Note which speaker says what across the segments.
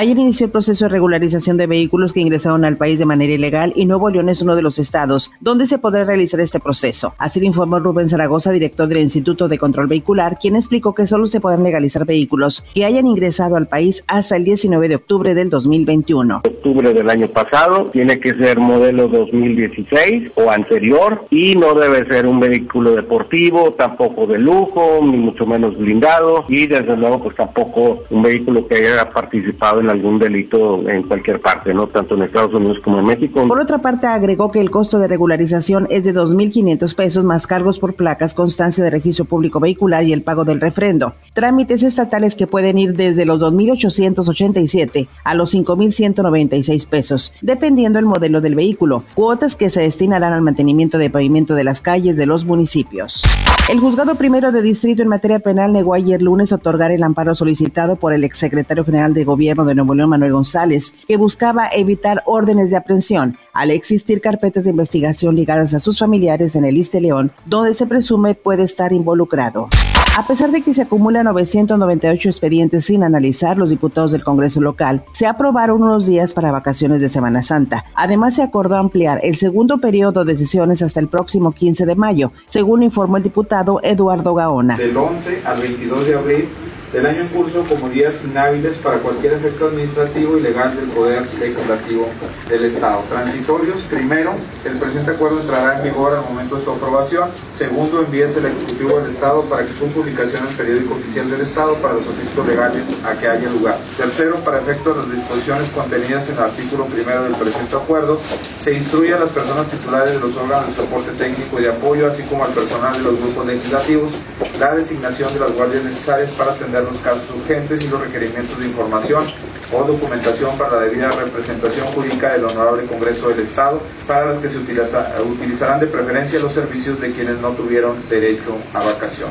Speaker 1: Ayer inició el proceso de regularización de vehículos que ingresaron al país de manera ilegal y Nuevo León es uno de los estados donde se podrá realizar este proceso. Así lo informó Rubén Zaragoza, director del Instituto de Control Vehicular, quien explicó que solo se podrán legalizar vehículos que hayan ingresado al país hasta el 19 de octubre del 2021.
Speaker 2: Octubre del año pasado tiene que ser modelo 2016 o anterior y no debe ser un vehículo deportivo, tampoco de lujo, ni mucho menos blindado y desde luego pues tampoco un vehículo que haya participado en algún delito en cualquier parte, no tanto en Estados Unidos como en México.
Speaker 1: Por otra parte, agregó que el costo de regularización es de 2.500 pesos más cargos por placas, constancia de registro público vehicular y el pago del refrendo. Trámites estatales que pueden ir desde los 2.887 a los 5.196 pesos, dependiendo el modelo del vehículo. Cuotas que se destinarán al mantenimiento de pavimento de las calles de los municipios. El juzgado primero de distrito en materia penal negó ayer lunes otorgar el amparo solicitado por el exsecretario general de gobierno de Nuevo León, Manuel González, que buscaba evitar órdenes de aprehensión al existir carpetas de investigación ligadas a sus familiares en el Iste León, donde se presume puede estar involucrado. A pesar de que se acumulan 998 expedientes sin analizar, los diputados del Congreso local se aprobaron unos días para vacaciones de Semana Santa. Además, se acordó ampliar el segundo periodo de sesiones hasta el próximo 15 de mayo, según informó el diputado Eduardo Gaona.
Speaker 3: Del 11 al 22 de abril del año en curso como días inhábiles para cualquier efecto administrativo y legal del Poder Legislativo del Estado. Transitorios, primero, el presente acuerdo entrará en vigor al momento de su aprobación. Segundo, envíese el Ejecutivo del Estado para que su publicación en el periódico oficial del Estado para los efectos legales a que haya lugar. Tercero, para efectos de las disposiciones contenidas en el artículo primero del presente acuerdo, se instruye a las personas titulares de los órganos de soporte técnico y de apoyo, así como al personal de los grupos legislativos, la designación de las guardias necesarias para atender los casos urgentes y los requerimientos de información o documentación para la debida representación jurídica del Honorable Congreso del Estado, para las que se utilizarán de preferencia los servicios de quienes no tuvieron derecho a vacación.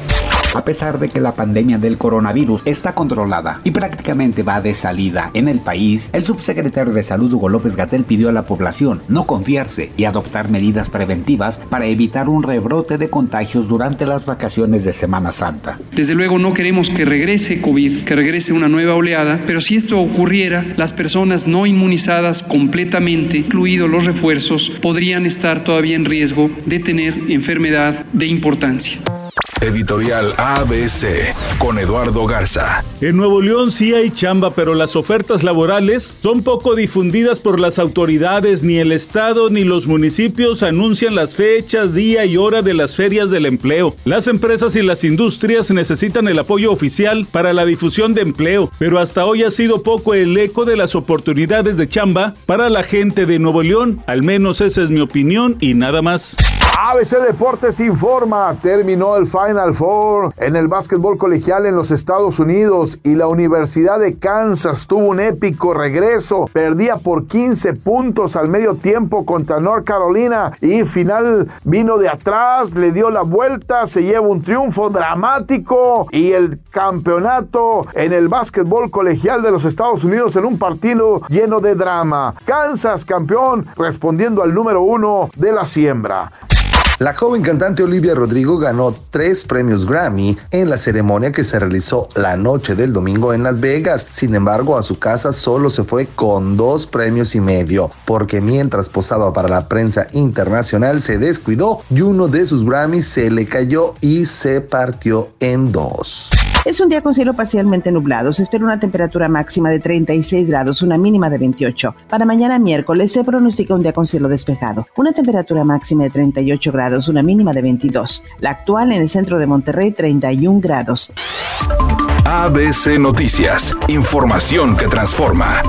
Speaker 4: A pesar de que la pandemia del coronavirus está controlada y prácticamente va de salida en el país, el subsecretario de Salud Hugo López Gatel pidió a la población no confiarse y adoptar medidas preventivas para evitar un rebrote de contagios durante las vacaciones de Semana Santa.
Speaker 5: Desde luego no queremos que regrese COVID, que regrese una nueva oleada, pero si esto ocurre las personas no inmunizadas completamente, incluidos los refuerzos, podrían estar todavía en riesgo de tener enfermedad de importancia.
Speaker 6: Editorial ABC con Eduardo Garza.
Speaker 7: En Nuevo León sí hay chamba, pero las ofertas laborales son poco difundidas por las autoridades, ni el Estado ni los municipios anuncian las fechas, día y hora de las ferias del empleo. Las empresas y las industrias necesitan el apoyo oficial para la difusión de empleo, pero hasta hoy ha sido poco el eco de las oportunidades de chamba para la gente de Nuevo León. Al menos esa es mi opinión y nada más.
Speaker 8: ABC Deportes informa, terminó el Final Four en el básquetbol colegial en los Estados Unidos y la Universidad de Kansas tuvo un épico regreso, perdía por 15 puntos al medio tiempo contra North Carolina y final vino de atrás, le dio la vuelta, se lleva un triunfo dramático y el campeonato en el básquetbol colegial de los Estados Unidos en un partido lleno de drama. Kansas campeón respondiendo al número uno de la siembra.
Speaker 9: La joven cantante Olivia Rodrigo ganó tres premios Grammy en la ceremonia que se realizó la noche del domingo en Las Vegas. Sin embargo, a su casa solo se fue con dos premios y medio, porque mientras posaba para la prensa internacional se descuidó y uno de sus Grammys se le cayó y se partió en dos.
Speaker 1: Es un día con cielo parcialmente nublado. Se espera una temperatura máxima de 36 grados, una mínima de 28. Para mañana miércoles se pronostica un día con cielo despejado. Una temperatura máxima de 38 grados, una mínima de 22. La actual en el centro de Monterrey, 31 grados.
Speaker 6: ABC Noticias. Información que transforma.